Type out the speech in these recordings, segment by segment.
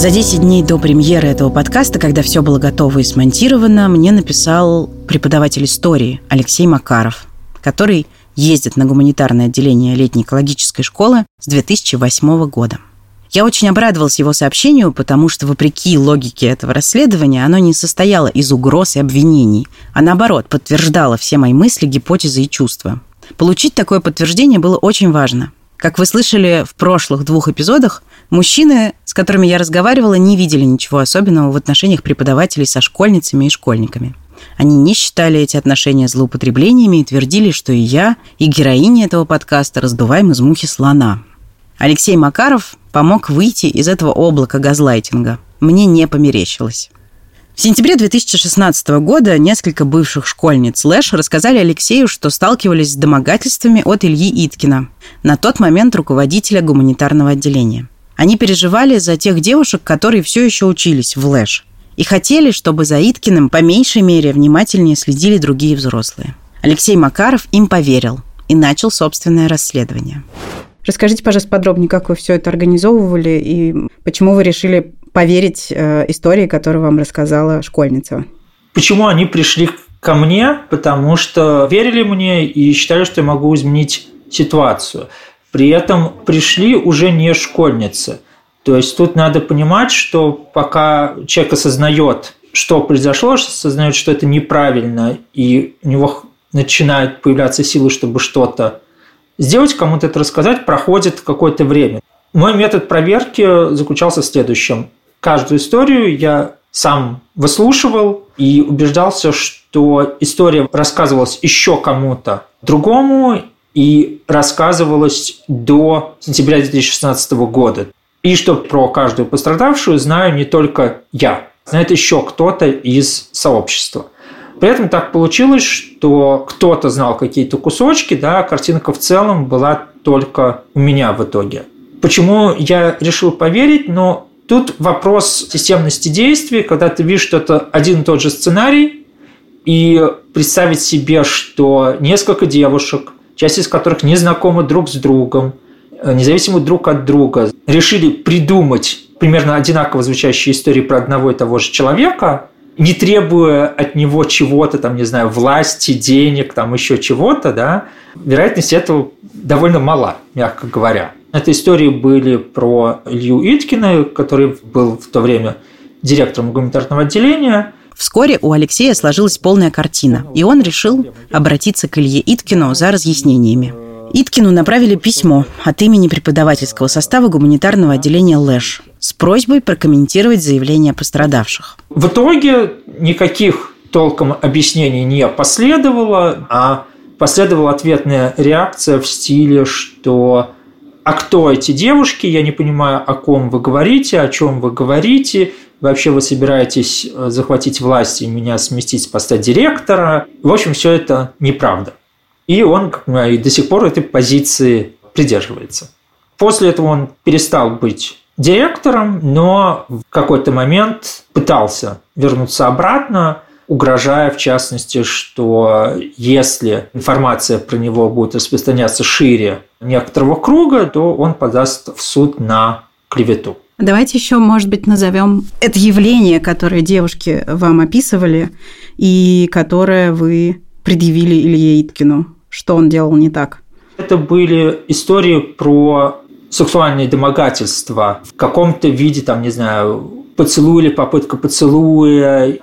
За 10 дней до премьеры этого подкаста, когда все было готово и смонтировано, мне написал преподаватель истории Алексей Макаров, который ездит на гуманитарное отделение летней экологической школы с 2008 года. Я очень обрадовалась его сообщению, потому что, вопреки логике этого расследования, оно не состояло из угроз и обвинений, а наоборот, подтверждало все мои мысли, гипотезы и чувства. Получить такое подтверждение было очень важно. Как вы слышали в прошлых двух эпизодах, мужчины, с которыми я разговаривала, не видели ничего особенного в отношениях преподавателей со школьницами и школьниками. Они не считали эти отношения злоупотреблениями и твердили, что и я, и героиня этого подкаста раздуваем из мухи слона. Алексей Макаров помог выйти из этого облака газлайтинга. Мне не померещилось. В сентябре 2016 года несколько бывших школьниц Лэш рассказали Алексею, что сталкивались с домогательствами от Ильи Иткина, на тот момент руководителя гуманитарного отделения. Они переживали за тех девушек, которые все еще учились в Лэш, и хотели, чтобы за Иткиным по меньшей мере внимательнее следили другие взрослые. Алексей Макаров им поверил и начал собственное расследование. Расскажите, пожалуйста, подробнее, как вы все это организовывали и почему вы решили поверить э, истории, которую вам рассказала школьница? Почему они пришли ко мне? Потому что верили мне и считали, что я могу изменить ситуацию. При этом пришли уже не школьницы. То есть тут надо понимать, что пока человек осознает, что произошло, осознает, что это неправильно, и у него начинают появляться силы, чтобы что-то сделать, кому-то это рассказать, проходит какое-то время. Мой метод проверки заключался в следующем каждую историю я сам выслушивал и убеждался, что история рассказывалась еще кому-то другому и рассказывалась до сентября 2016 года. И что про каждую пострадавшую знаю не только я, знает еще кто-то из сообщества. При этом так получилось, что кто-то знал какие-то кусочки, да, а картинка в целом была только у меня в итоге. Почему я решил поверить? Но Тут вопрос системности действий, когда ты видишь, что это один и тот же сценарий, и представить себе, что несколько девушек, часть из которых не знакомы друг с другом, э, независимо друг от друга, решили придумать примерно одинаково звучащие истории про одного и того же человека, не требуя от него чего-то, там, не знаю, власти, денег, там еще чего-то, да, вероятность этого довольно мала, мягко говоря. Это истории были про Илью Иткина, который был в то время директором гуманитарного отделения. Вскоре у Алексея сложилась полная картина, и он решил обратиться к Илье Иткину за разъяснениями. Иткину направили письмо от имени преподавательского состава гуманитарного отделения ЛЭШ с просьбой прокомментировать заявления пострадавших. В итоге никаких толком объяснений не последовало, а последовала ответная реакция в стиле, что а кто эти девушки, я не понимаю, о ком вы говорите, о чем вы говорите, вообще вы собираетесь э, захватить власть и меня сместить с поста директора. В общем, все это неправда. И он и до сих пор этой позиции придерживается. После этого он перестал быть директором, но в какой-то момент пытался вернуться обратно, угрожая, в частности, что если информация про него будет распространяться шире некоторого круга, то он подаст в суд на клевету. Давайте еще, может быть, назовем это явление, которое девушки вам описывали и которое вы предъявили Илье Иткину. Что он делал не так? Это были истории про сексуальные домогательства в каком-то виде, там, не знаю, поцелуй или попытка поцелуя,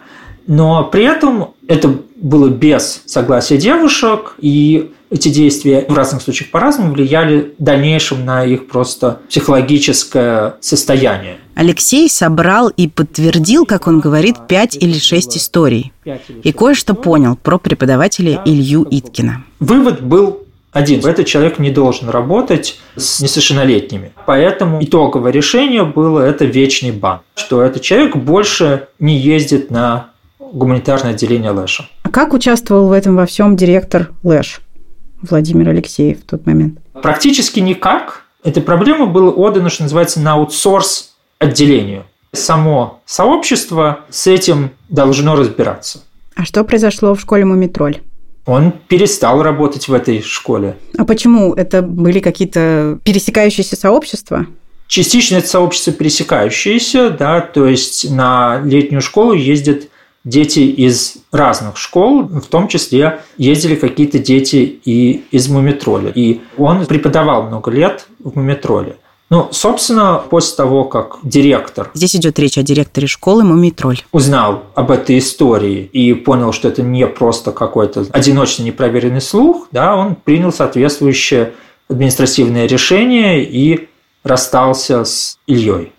но при этом это было без согласия девушек, и эти действия в разных случаях по-разному влияли в дальнейшем на их просто психологическое состояние. Алексей собрал и подтвердил, как он говорит, пять или шесть историй. И кое-что понял про преподавателя Илью Иткина. Вывод был один. Этот человек не должен работать с несовершеннолетними. Поэтому итоговое решение было это вечный бан. Что этот человек больше не ездит на гуманитарное отделение Лэша. А как участвовал в этом во всем директор Лэш Владимир Алексеев в тот момент? Практически никак. Эта проблема была отдана, что называется, на аутсорс отделению. Само сообщество с этим должно разбираться. А что произошло в школе Мумитроль? Он перестал работать в этой школе. А почему? Это были какие-то пересекающиеся сообщества? Частично это сообщество пересекающееся, да, то есть на летнюю школу ездят дети из разных школ, в том числе ездили какие-то дети и из Мумитроля. И он преподавал много лет в Мумитроле. Ну, собственно, после того, как директор... Здесь идет речь о директоре школы Мумитроль. Узнал об этой истории и понял, что это не просто какой-то одиночный непроверенный слух, да, он принял соответствующее административное решение и расстался с Ильей.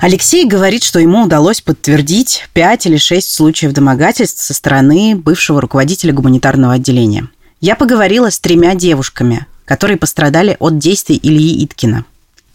Алексей говорит, что ему удалось подтвердить пять или шесть случаев домогательств со стороны бывшего руководителя гуманитарного отделения. Я поговорила с тремя девушками, которые пострадали от действий Ильи Иткина.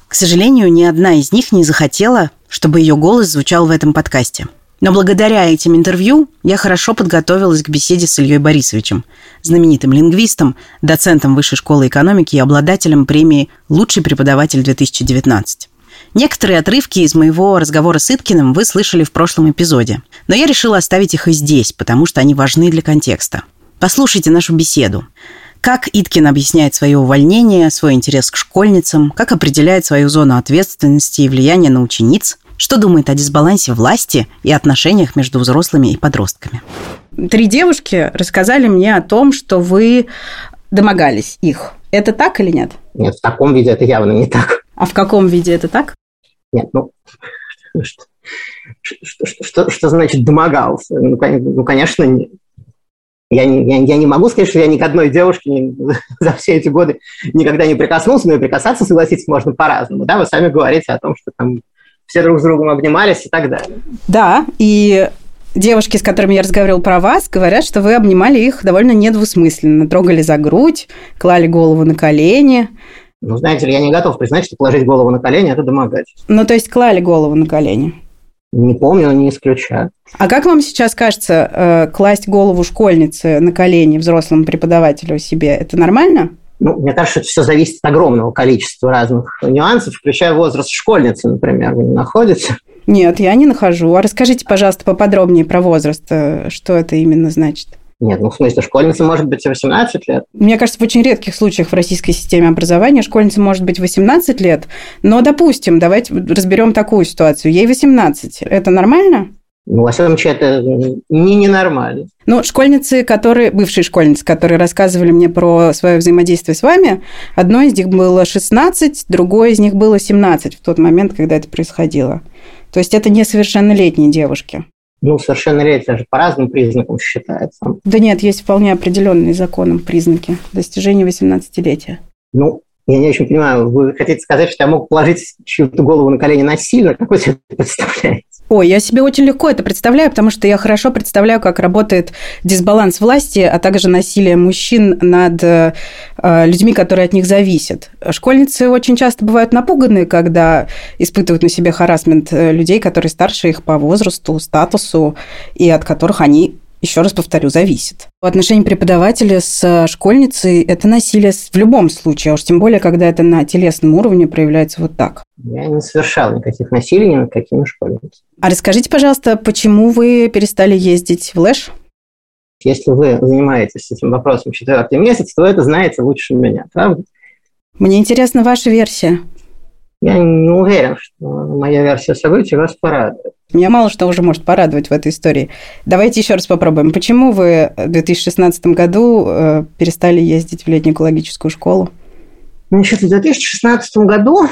К сожалению, ни одна из них не захотела, чтобы ее голос звучал в этом подкасте. Но благодаря этим интервью я хорошо подготовилась к беседе с Ильей Борисовичем, знаменитым лингвистом, доцентом Высшей школы экономики и обладателем премии «Лучший преподаватель 2019». Некоторые отрывки из моего разговора с Иткиным вы слышали в прошлом эпизоде, но я решила оставить их и здесь, потому что они важны для контекста. Послушайте нашу беседу. Как Иткин объясняет свое увольнение, свой интерес к школьницам, как определяет свою зону ответственности и влияния на учениц, что думает о дисбалансе власти и отношениях между взрослыми и подростками. Три девушки рассказали мне о том, что вы домогались их. Это так или нет? Нет, в таком виде это явно не так. А в каком виде это так? Нет, ну, что, что, что, что, значит домогался? Ну, ну конечно, нет. Я не, я, я не могу сказать, что я ни к одной девушке не, за все эти годы никогда не прикоснулся, но и прикасаться, согласиться, можно по-разному. Да? Вы сами говорите о том, что там все друг с другом обнимались и так далее. Да, и девушки, с которыми я разговаривал про вас, говорят, что вы обнимали их довольно недвусмысленно, трогали за грудь, клали голову на колени, ну, знаете ли, я не готов признать, что положить голову на колени – это домогательство. Ну, то есть клали голову на колени? Не помню, не исключаю. А как вам сейчас кажется, э, класть голову школьницы на колени взрослому преподавателю себе – это нормально? Ну, мне кажется, это все зависит от огромного количества разных нюансов, включая возраст школьницы, например. Вы не находите? Нет, я не нахожу. А расскажите, пожалуйста, поподробнее про возраст. Э, что это именно значит? Нет, ну в смысле, школьница может быть 18 лет. Мне кажется, в очень редких случаях в российской системе образования школьница может быть 18 лет. Но, допустим, давайте разберем такую ситуацию. Ей 18. Это нормально? Ну, во всяком случае, это не ненормально. Ну, школьницы, которые, бывшие школьницы, которые рассказывали мне про свое взаимодействие с вами, одной из них было 16, другой из них было 17 в тот момент, когда это происходило. То есть это несовершеннолетние девушки ну, совершеннолетие же по разным признакам считается. Да нет, есть вполне определенные законом признаки достижения 18-летия. Ну, я не очень понимаю, вы хотите сказать, что я мог положить чью-то голову на колени насильно? Как вы себе это представляете? Ой, я себе очень легко это представляю, потому что я хорошо представляю, как работает дисбаланс власти, а также насилие мужчин над э, людьми, которые от них зависят. Школьницы очень часто бывают напуганы, когда испытывают на себе харасмент э, людей, которые старше их по возрасту, статусу, и от которых они еще раз повторю, зависит. В отношении преподавателя с школьницей это насилие в любом случае, а уж тем более, когда это на телесном уровне проявляется вот так. Я не совершал никаких насилий ни над какими школьницами. А расскажите, пожалуйста, почему вы перестали ездить в Лэш? Если вы занимаетесь этим вопросом четвертый месяц, то это знаете лучше меня, правда? Мне интересна ваша версия. Я не уверен, что моя версия событий вас порадует. Меня мало что уже может порадовать в этой истории. Давайте еще раз попробуем. Почему вы в 2016 году э, перестали ездить в летнюю экологическую школу? Значит, в 2016 году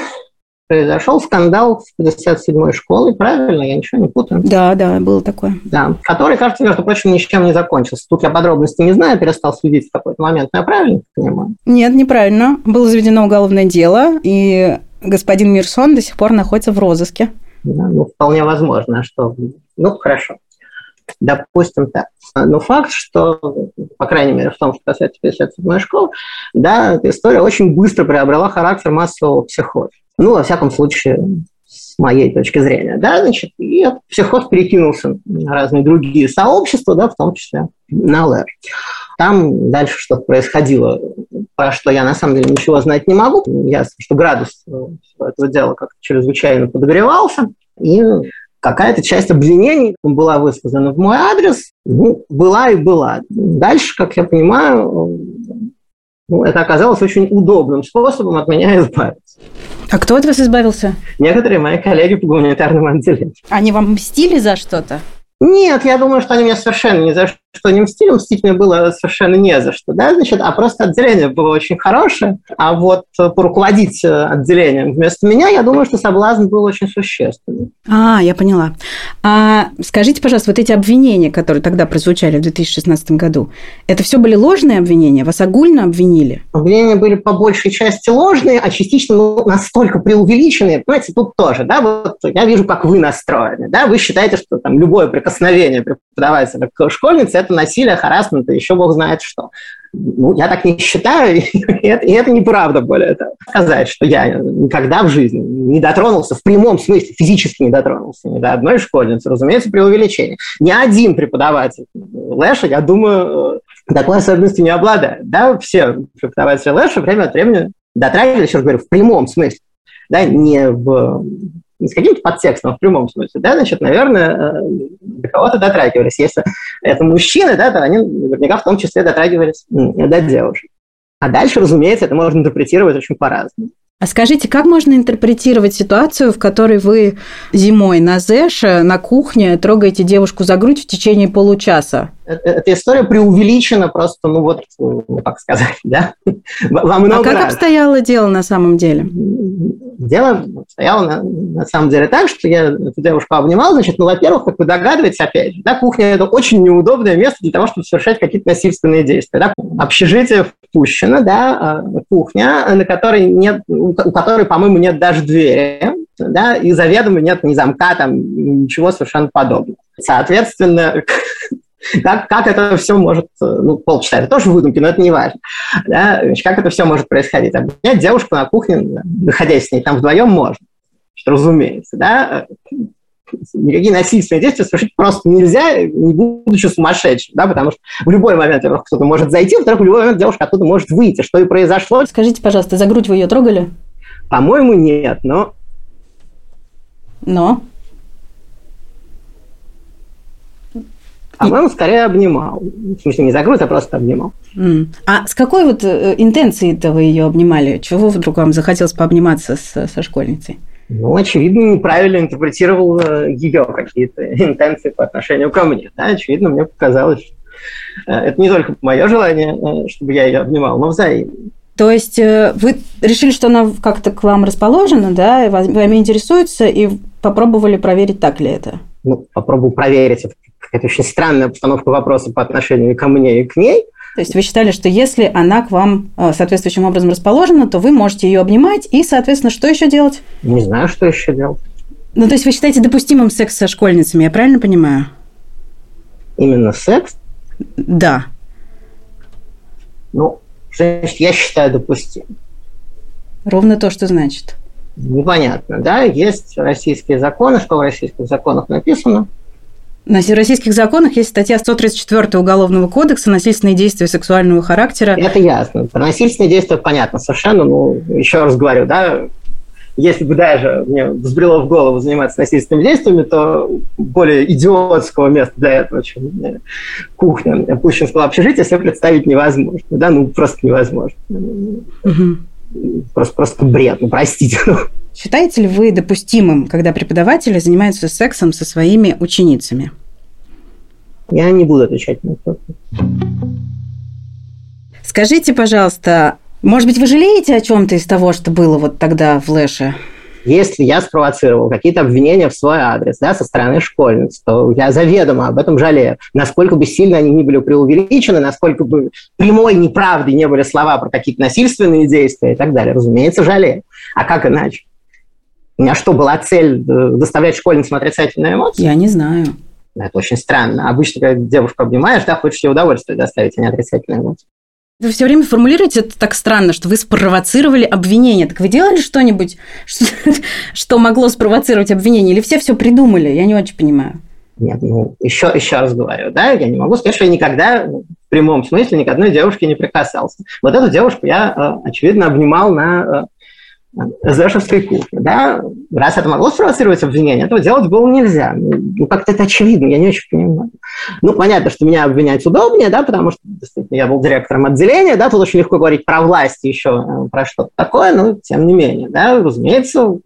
произошел скандал с 57-й школой, правильно? Я ничего не путаю. Да, да, было такое. Да, который, кажется, между прочим, ничем не закончился. Тут я подробности не знаю, перестал следить в какой-то момент. Но я правильно понимаю? Нет, неправильно. Было заведено уголовное дело, и господин Мирсон до сих пор находится в розыске. Да, ну, вполне возможно, что... Ну, хорошо. Допустим так. Но факт, что, по крайней мере, в том, что касается 57-й школы, да, эта история очень быстро приобрела характер массового психоза. Ну, во всяком случае, с моей точки зрения, да, значит, и психоз перекинулся на разные другие сообщества, да, в том числе на ЛР. Там дальше что-то происходило, про что я на самом деле ничего знать не могу. Ясно, что градус этого дела как-то чрезвычайно подогревался, и какая-то часть обвинений была высказана в мой адрес, ну, была и была. Дальше, как я понимаю, Ну, это оказалось очень удобным способом от меня избавиться. А кто от вас избавился? Некоторые мои коллеги по гуманитарному отделению. Они вам мстили за что-то? Нет, я думаю, что они меня совершенно ни за что не мстили, мстить мне было совершенно не за что, да, значит, а просто отделение было очень хорошее, а вот поруководить э, отделением вместо меня, я думаю, что соблазн был очень существенный. А, я поняла. А скажите, пожалуйста, вот эти обвинения, которые тогда прозвучали в 2016 году, это все были ложные обвинения? Вас огульно обвинили? Обвинения были по большей части ложные, а частично ну, настолько преувеличенные. Понимаете, тут тоже, да, вот я вижу, как вы настроены, да, вы считаете, что там любое прикосновение преподавателя к школьнице – это насилие, харасмент, еще бог знает что. Ну, я так не считаю, и это, и это неправда, более того. Сказать, что я никогда в жизни не дотронулся, в прямом смысле, физически не дотронулся ни до одной школьницы, разумеется, при увеличении. Ни один преподаватель Лэша, я думаю, такой особенностью не обладает. Да, все преподаватели Лэша время от времени дотрагивались, еще раз говорю, в прямом смысле, да, не в не с каким-то подтекстом, в прямом смысле, да, значит, наверное, э, до кого-то дотрагивались. Если это мужчины, да, то они наверняка в том числе дотрагивались до девушек. А дальше, разумеется, это можно интерпретировать очень по-разному. А скажите, как можно интерпретировать ситуацию, в которой вы зимой на Зэше, на кухне трогаете девушку за грудь в течение получаса? Э, э, эта история преувеличена просто, ну вот, ну, как сказать, да, во много А как раз. обстояло дело на самом деле? Дело обстояло на, на самом деле так, что я эту девушку обнимал, значит, ну, во-первых, как вы догадываетесь, опять же, да, кухня – это очень неудобное место для того, чтобы совершать какие-то насильственные действия. Да? Общежитие впущено, да, а, кухня, на которой нет, у которой, по-моему, нет даже двери, да, и заведомо нет ни замка, там, ничего совершенно подобного. Соответственно, как, как это все может, ну, полчаса, это тоже выдумки, но это не важно. Да? Значит, как это все может происходить? Обнять девушку на кухне, находясь с ней там вдвоем, можно. Что, разумеется, да? никакие насильственные действия совершить просто нельзя, не будучи сумасшедшим, да, потому что в любой момент, во-первых, кто-то может зайти, во-вторых, в любой момент девушка оттуда может выйти, что и произошло. Скажите, пожалуйста, за грудь вы ее трогали? По-моему, нет, но... Но? По-моему, скорее обнимал. В смысле, не за грудь, а просто обнимал. Mm. А с какой вот э, интенцией-то вы ее обнимали? Чего вдруг вам захотелось пообниматься с, со школьницей? Ну, очевидно, неправильно интерпретировал э, ее какие-то интенции по отношению ко мне. Да? Очевидно, мне показалось, что э, это не только мое желание, чтобы я ее обнимал, но взаимно. То есть вы решили, что она как-то к вам расположена, да, и вами интересуется, и попробовали проверить, так ли это? Ну, попробовал проверить. Это это очень странная постановка вопроса по отношению ко мне и к ней. То есть вы считали, что если она к вам э, соответствующим образом расположена, то вы можете ее обнимать и, соответственно, что еще делать? Не знаю, что еще делать. Ну, то есть вы считаете допустимым секс со школьницами, я правильно понимаю? Именно секс? Да. Ну, значит, я считаю допустимым. Ровно то, что значит. Непонятно, да? Есть российские законы, что в российских законах написано – на российских законах есть статья 134 Уголовного кодекса «Насильственные действия сексуального характера». Это ясно. Про насильственные действия понятно совершенно. Ну, еще раз говорю, да, если бы даже мне взбрело в голову заниматься насильственными действиями, то более идиотского места для этого, чем кухня Пущинского общежития, себе представить невозможно. Да, ну, просто невозможно. Угу. Просто, просто бред, ну, простите. Считаете ли вы допустимым, когда преподаватели занимаются сексом со своими ученицами? Я не буду отвечать на это. Скажите, пожалуйста, может быть, вы жалеете о чем-то из того, что было вот тогда в Лэше? Если я спровоцировал какие-то обвинения в свой адрес да, со стороны школьниц, то я заведомо об этом жалею. Насколько бы сильно они не были преувеличены, насколько бы прямой неправдой не были слова про какие-то насильственные действия и так далее, разумеется, жалею. А как иначе? У меня что, была цель э, доставлять школьницам отрицательные эмоции? Я не знаю. Это очень странно. Обычно, когда девушку обнимаешь, да, хочешь ей удовольствие доставить, а не отрицательные эмоции. Вы все время формулируете это так странно, что вы спровоцировали обвинение. Так вы делали что-нибудь, что, что могло спровоцировать обвинение? Или все все придумали? Я не очень понимаю. Нет, ну, еще, еще раз говорю, да, я не могу сказать, что я никогда в прямом смысле ни к одной девушке не прикасался. Вот эту девушку я, э, очевидно, обнимал на СДшевской кухни. Да? Раз это могло спровоцировать обвинение, этого делать было нельзя. Ну, как-то это очевидно, я не очень понимаю. Ну, понятно, что меня обвинять удобнее, да, потому что действительно я был директором отделения, да, тут очень легко говорить про власть еще, э, про что-то такое, но тем не менее, да, разумеется,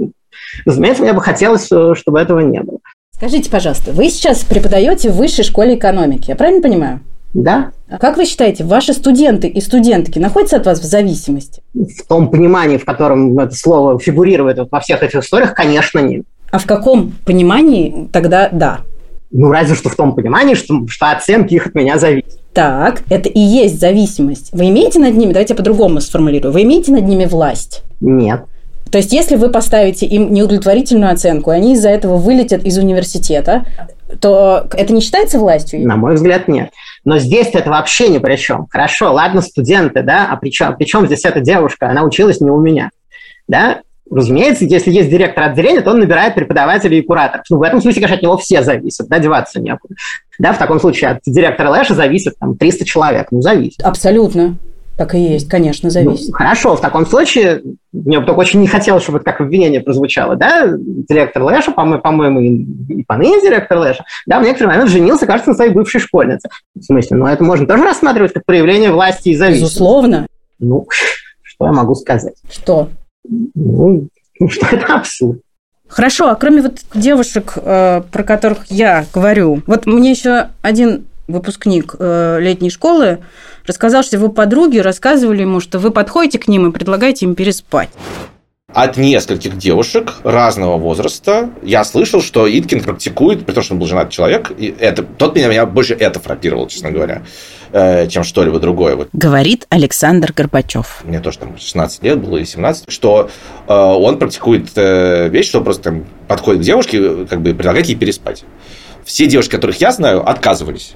разумеется, мне бы хотелось, э, чтобы этого не было. Скажите, пожалуйста, вы сейчас преподаете в высшей школе экономики, я правильно понимаю? Да. А как вы считаете, ваши студенты и студентки находятся от вас в зависимости? В том понимании, в котором это слово фигурирует вот во всех этих историях, конечно, нет. А в каком понимании тогда да? Ну, разве что в том понимании, что, что оценки их от меня зависят. Так, это и есть зависимость. Вы имеете над ними, давайте я по-другому сформулирую, вы имеете над ними власть? Нет. То есть, если вы поставите им неудовлетворительную оценку, и они из-за этого вылетят из университета, то это не считается властью? На мой взгляд, нет. Но здесь это вообще ни при чем. Хорошо, ладно, студенты, да, а при чем, при чем здесь эта девушка? Она училась не у меня. Да, Разумеется, если есть директор отделения, то он набирает преподавателей и кураторов. Ну, в этом случае, конечно, от него все зависят, да, деваться некуда. Да, в таком случае от директора Лэша зависит там 300 человек, ну, зависит. Абсолютно. Так и есть, конечно, зависит. Ну, хорошо, в таком случае, мне бы только очень не хотелось, чтобы это как обвинение прозвучало, да, директор Лэша, по-моему, по и поныне директор Лэша, да, в некоторый момент женился, кажется, на своей бывшей школьнице. В смысле, ну, это можно тоже рассматривать как проявление власти и зависимости. Безусловно. Ну, что я могу сказать? Что? Ну, что это абсурд. Хорошо, а кроме вот девушек, э, про которых я говорю, вот мне еще один выпускник э, летней школы рассказал, что его подруги рассказывали ему, что вы подходите к ним и предлагаете им переспать. От нескольких девушек разного возраста я слышал, что Иткин практикует, при том, что он был женат человек, и это, тот меня, меня больше это фрапировал, честно говоря, э, чем что-либо другое. Вот. Говорит Александр Горбачев. Мне тоже там 16 лет было, и 17, что э, он практикует э, вещь, что просто там, подходит к девушке, как бы предлагает ей переспать. Все девушки, которых я знаю, отказывались.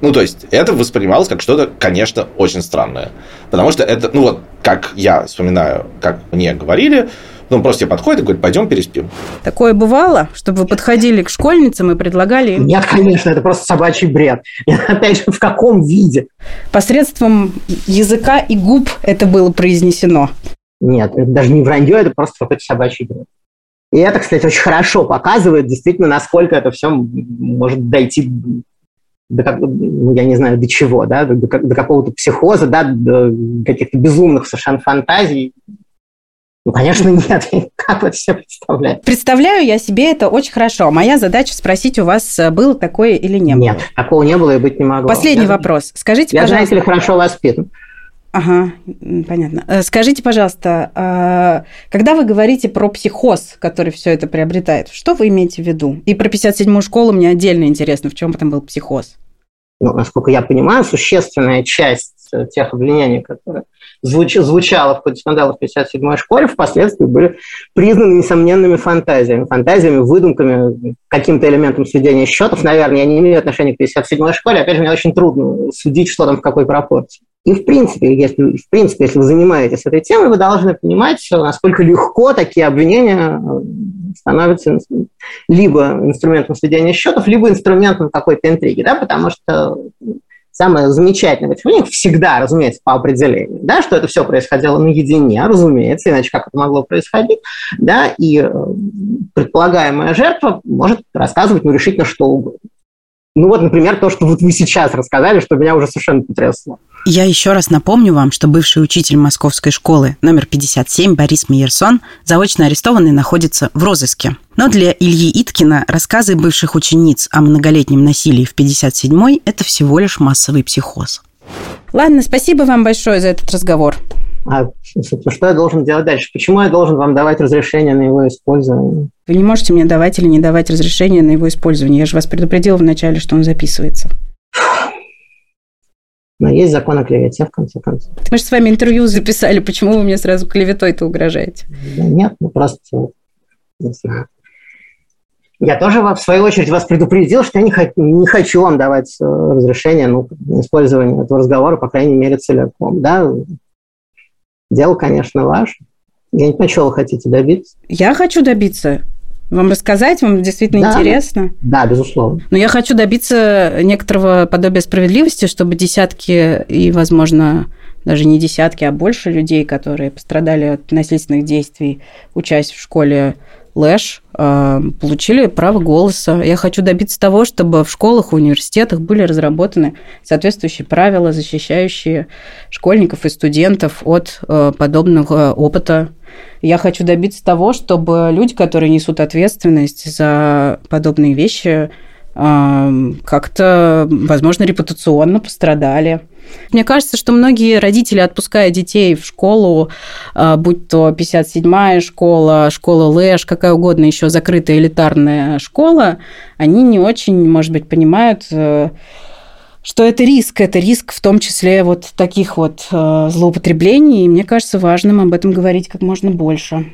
Ну, то есть, это воспринималось как что-то, конечно, очень странное. Потому что это, ну, вот, как я вспоминаю, как мне говорили, ну, просто тебе подходит и говорит, пойдем переспим. Такое бывало, чтобы вы подходили к школьницам и предлагали им... Нет, конечно, это просто собачий бред. И, опять же, в каком виде? Посредством языка и губ это было произнесено. Нет, это даже не вранье, это просто какой-то собачий бред. И это, кстати, очень хорошо показывает действительно, насколько это все может дойти до, как, ну, я не знаю, до чего, да, до, до какого-то психоза, да, до каких-то безумных совершенно фантазий. Ну, конечно, нет. Как вы себе представляете? Представляю я себе это очень хорошо. Моя задача спросить у вас, э, было такое или не было? Нет, такого не было и быть не могло. Последний я, вопрос. Скажите, я, пожалуйста... Я, знаете ли, хорошо воспитан. Ага, понятно. Э, скажите, пожалуйста, а, когда вы говорите про психоз, который все это приобретает, что вы имеете в виду? И про 57-ю школу мне отдельно интересно, в чем там был психоз? Ну, насколько я понимаю, существенная часть э, тех обвинений, которые звуч, звучало в ходе скандала в 57-й школе, впоследствии были признаны несомненными фантазиями. Фантазиями, выдумками, каким-то элементом сведения счетов. Наверное, я не имею отношения к 57-й школе. Опять же, мне очень трудно судить, что там в какой пропорции. И в принципе, если, в принципе, если вы занимаетесь этой темой, вы должны понимать, насколько легко такие обвинения э, становятся либо инструментом сведения счетов, либо инструментом какой-то интриги, да, потому что самое замечательное в них всегда, разумеется, по определению, да, что это все происходило наедине, разумеется, иначе как это могло происходить, да, и э, предполагаемая жертва может рассказывать ну, решительно что угодно. Ну вот, например, то, что вот вы сейчас рассказали, что меня уже совершенно потрясло. Я еще раз напомню вам, что бывший учитель московской школы номер 57 Борис Мейерсон заочно арестованный находится в розыске. Но для Ильи Иткина рассказы бывших учениц о многолетнем насилии в 57-й – это всего лишь массовый психоз. Ладно, спасибо вам большое за этот разговор. А что я должен делать дальше? Почему я должен вам давать разрешение на его использование? Вы не можете мне давать или не давать разрешение на его использование. Я же вас предупредила вначале, что он записывается. Но есть закон о клевете, в конце концов. Мы же с вами интервью записали. Почему вы мне сразу клеветой-то угрожаете? Да нет, ну просто... Я тоже, в свою очередь, вас предупредил, что я не, хочу, не хочу вам давать э, разрешение ну, использование этого разговора, по крайней мере, целиком. Да? Дело, конечно, ваше. Я не понимаю, чего вы хотите добиться. Я хочу добиться. Вам рассказать, вам действительно да, интересно? Да, безусловно. Но я хочу добиться некоторого подобия справедливости, чтобы десятки и, возможно, даже не десятки, а больше людей, которые пострадали от насильственных действий, учась в школе Лэш, э, получили право голоса. Я хочу добиться того, чтобы в школах и университетах были разработаны соответствующие правила, защищающие школьников и студентов от э, подобного опыта. Я хочу добиться того, чтобы люди, которые несут ответственность за подобные вещи, как-то, возможно, репутационно пострадали. Мне кажется, что многие родители, отпуская детей в школу, а, будь то 57-я школа, школа Лэш, какая угодно еще закрытая элитарная школа, они не очень, может быть, понимают, э, что это риск, это риск в том числе вот таких вот э, злоупотреблений, и мне кажется важным об этом говорить как можно больше.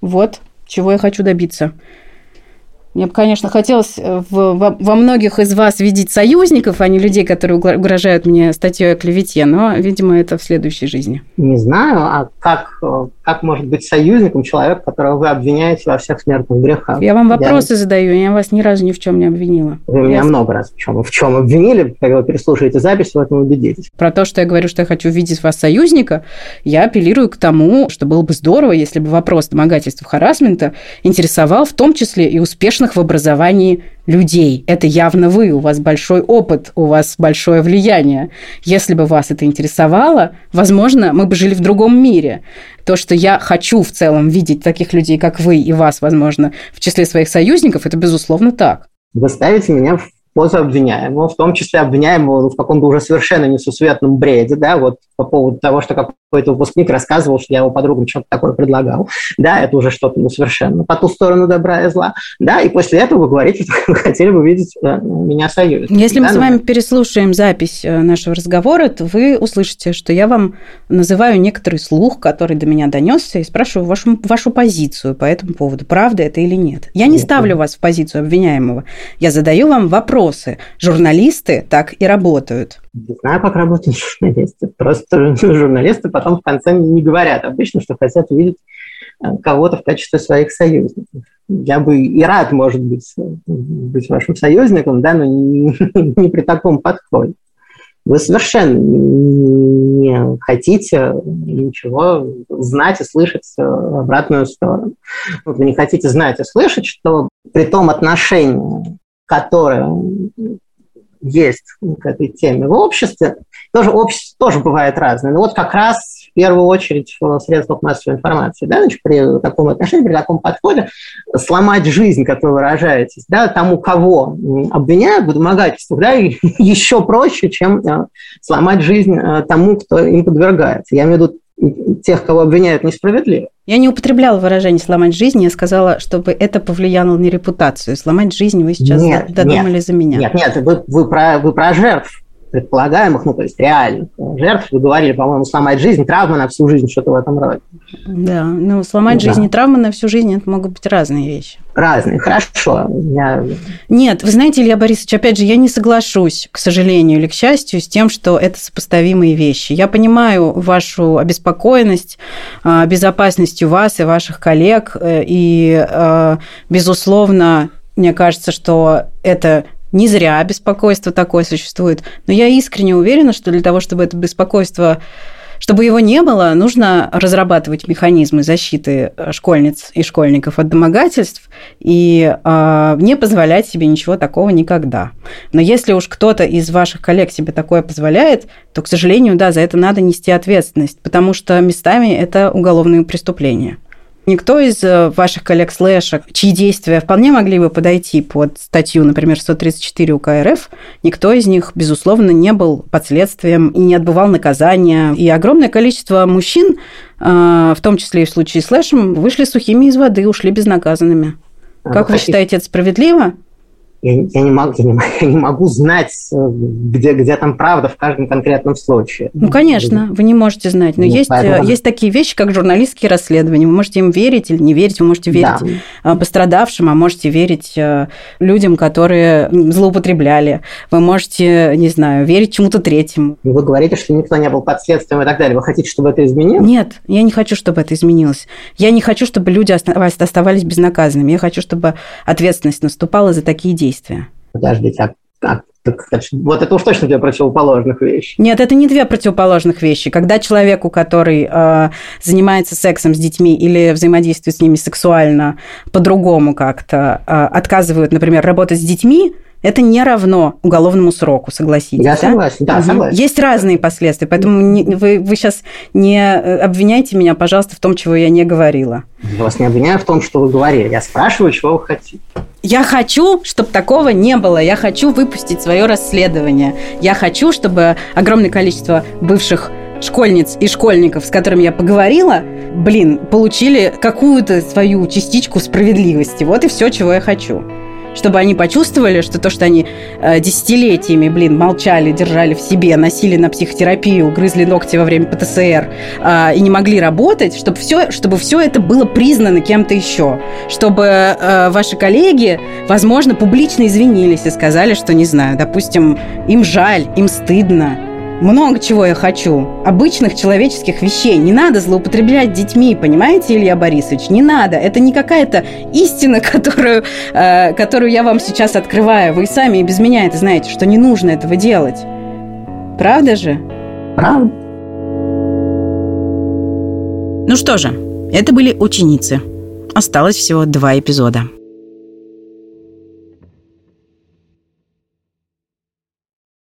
Вот чего я хочу добиться. Мне бы, конечно, хотелось э, в, во, во многих из вас видеть союзников, а не людей, которые угрожают мне статьей о клевете, но, видимо, это в следующей жизни. Не знаю, а как, э, как может быть союзником человек, которого вы обвиняете во всех смертных грехах? Я вам вопросы я... задаю, я вас ни разу ни в чем не обвинила. Вы меня я... много раз в чем, в чем обвинили, когда вы переслушаете запись, в этом убедитесь. Про то, что я говорю, что я хочу видеть вас союзника, я апеллирую к тому, что было бы здорово, если бы вопрос домогательства харасмента интересовал в том числе и успешных в образовании людей. Это явно вы, у вас большой опыт, у вас большое влияние. Если бы вас это интересовало, возможно, мы бы жили в другом мире. То, что я хочу в целом видеть таких людей, как вы, и вас, возможно, в числе своих союзников, это безусловно так. Вы ставите меня в позу обвиняемого, в том числе обвиняемого в каком-то уже совершенно несусветном бреде, да, вот по поводу того, что какой-то выпускник рассказывал, что я его подругам что-то такое предлагал, да, это уже что-то ну, совершенно по ту сторону добра и зла, да, и после этого вы говорите, что вы хотели бы видеть э, меня союзником. Если да, мы с вами переслушаем запись э, нашего разговора, то вы услышите, что я вам называю некоторый слух, который до меня донесся, и спрашиваю вашу, вашу позицию по этому поводу, правда это или нет. Я не ставлю вас в позицию обвиняемого, я задаю вам вопросы. Журналисты так и работают. Не знаю, как работают журналисты. Просто журналисты потом в конце не говорят обычно, что хотят увидеть э, кого-то в качестве своих союзников. Я бы и рад, может быть, быть вашим союзником, да, но не, не при таком подходе. Вы совершенно не хотите ничего знать и слышать обратную сторону. Вы не хотите знать и слышать, что при том отношении, которое есть к этой теме в обществе, тоже общество тоже бывает разное. Но вот как раз в первую очередь в средствах массовой информации, да, значит, при таком отношении, при таком подходе сломать жизнь, как вы выражаетесь, да, тому, кого обвиняют в домогательствах, да, еще проще, чем э, сломать жизнь э, тому, кто им подвергается. Я имею в виду тех, кого обвиняют несправедливо. Я не употребляла выражение «сломать жизнь», я сказала, чтобы это повлияло на репутацию. Сломать жизнь вы сейчас нет, додумали нет, за меня. Нет, нет, вы, вы, про, вы про жертв предполагаемых, ну, то есть реальных жертв, вы говорили, по-моему, сломать жизнь, травма на всю жизнь, что-то в этом роде. Да, ну, сломать да. жизнь и травма на всю жизнь, это могут быть разные вещи. Разные, хорошо. Я... Нет, вы знаете, Илья Борисович, опять же, я не соглашусь, к сожалению или к счастью, с тем, что это сопоставимые вещи. Я понимаю вашу обеспокоенность а, безопасностью вас и ваших коллег, э, и, а, безусловно, мне кажется, что это не зря беспокойство такое существует. Но я искренне уверена, что для того, чтобы это беспокойство чтобы его не было, нужно разрабатывать механизмы защиты э, школьниц и школьников от домогательств и э, не позволять себе ничего такого никогда. Но если уж кто-то из ваших коллег себе такое позволяет, то, к сожалению, да, за это надо нести ответственность, потому что местами это уголовные преступления. Никто из э, ваших коллег-слэшек, чьи действия вполне могли бы подойти под статью, например, 134 УК РФ, никто из них, безусловно, не был под следствием и не отбывал наказания. И огромное количество мужчин, э, в том числе и в случае с слэшем, вышли сухими из воды, ушли безнаказанными. Как вы считаете, это справедливо? Я, я, не могу, я, не, я не могу знать, э, где, где там правда в каждом конкретном случае. Ну, конечно, вы не можете знать. Но ну, есть, поэтому... есть такие вещи, как журналистские расследования. Вы можете им верить или не верить. Вы можете верить да. пострадавшим, а можете верить э, людям, которые злоупотребляли. Вы можете, не знаю, верить чему-то третьему. Вы говорите, что никто не был под следствием и так далее. Вы хотите, чтобы это изменилось? Нет, я не хочу, чтобы это изменилось. Я не хочу, чтобы люди оставались безнаказанными. Я хочу, чтобы ответственность наступала за такие действия действия. Подождите, а, а Вот это уж точно две противоположных вещи. Нет, это не две противоположных вещи. Когда человеку, который э, занимается сексом с детьми или взаимодействует с ними сексуально по-другому как-то, э, отказывают, например, работать с детьми, это не равно уголовному сроку, согласитесь. Я да? согласен, да, угу. согласен. Есть разные последствия, поэтому не, вы, вы сейчас не э, обвиняйте меня, пожалуйста, в том, чего я не говорила. Я вас не обвиняю в том, что вы говорили. Я спрашиваю, чего вы хотите. Я хочу, чтобы такого не было. Я хочу выпустить свое расследование. Я хочу, чтобы огромное количество бывших школьниц и школьников, с которыми я поговорила, блин, получили какую-то свою частичку справедливости. Вот и все, чего я хочу чтобы они почувствовали, что то, что они э, десятилетиями, блин, молчали, держали в себе, носили на психотерапию, грызли ногти во время ПТСР э, и не могли работать, чтобы все, чтобы все это было признано кем-то еще, чтобы э, ваши коллеги, возможно, публично извинились и сказали, что, не знаю, допустим, им жаль, им стыдно, много чего я хочу. Обычных человеческих вещей. Не надо злоупотреблять детьми, понимаете, Илья Борисович? Не надо. Это не какая-то истина, которую, э, которую я вам сейчас открываю. Вы сами и без меня это знаете, что не нужно этого делать. Правда же? Правда. Ну что же, это были ученицы. Осталось всего два эпизода.